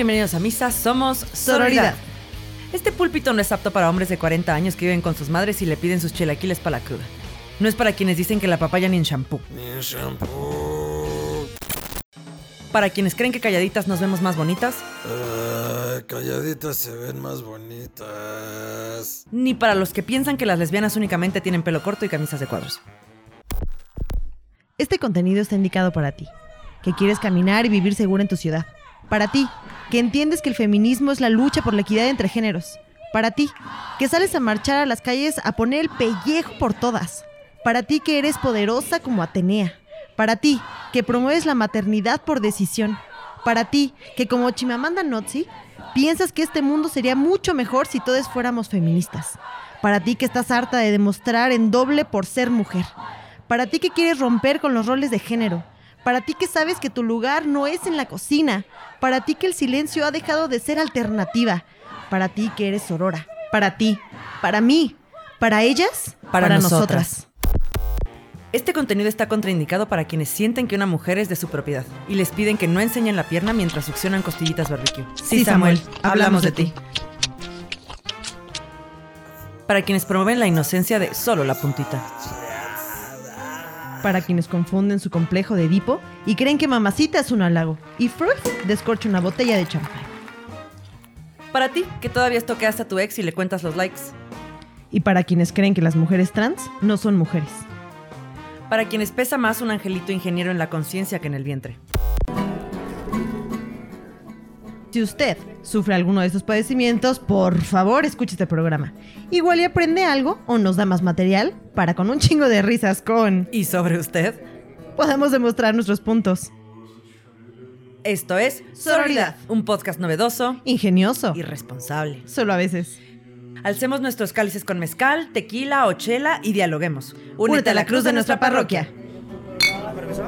Bienvenidos a Misa, somos Sororidad. Este púlpito no es apto para hombres de 40 años que viven con sus madres y le piden sus chilaquiles para la cruda. No es para quienes dicen que la papaya ni en shampoo. Ni en shampoo. Para quienes creen que calladitas nos vemos más bonitas. Ah, calladitas se ven más bonitas. Ni para los que piensan que las lesbianas únicamente tienen pelo corto y camisas de cuadros. Este contenido está indicado para ti, que quieres caminar y vivir segura en tu ciudad. Para ti, que entiendes que el feminismo es la lucha por la equidad entre géneros. Para ti, que sales a marchar a las calles a poner el pellejo por todas. Para ti que eres poderosa como Atenea. Para ti, que promueves la maternidad por decisión. Para ti, que como Chimamanda Notzi, piensas que este mundo sería mucho mejor si todos fuéramos feministas. Para ti que estás harta de demostrar en doble por ser mujer. Para ti que quieres romper con los roles de género. Para ti que sabes que tu lugar no es en la cocina. Para ti que el silencio ha dejado de ser alternativa. Para ti que eres sorora. Para ti. Para mí. Para ellas. Para nosotras. Este contenido está contraindicado para quienes sienten que una mujer es de su propiedad y les piden que no enseñen la pierna mientras succionan costillitas barbecue. Sí, Samuel, hablamos de ti. Para quienes promueven la inocencia de solo la puntita. Para quienes confunden su complejo de Edipo y creen que mamacita es un halago y Freud descorcha una botella de champán. Para ti, que todavía estoqueas a tu ex y le cuentas los likes. Y para quienes creen que las mujeres trans no son mujeres. Para quienes pesa más un angelito ingeniero en la conciencia que en el vientre. Si usted sufre alguno de estos padecimientos, por favor escuche este programa. Igual y aprende algo o nos da más material para con un chingo de risas con... ¿Y sobre usted? Podamos demostrar nuestros puntos. Esto es Sororidad. un podcast novedoso Ingenioso. y responsable. Solo a veces. Alcemos nuestros cálices con mezcal, tequila o chela y dialoguemos. Únete a la cruz de nuestra parroquia. Permiso.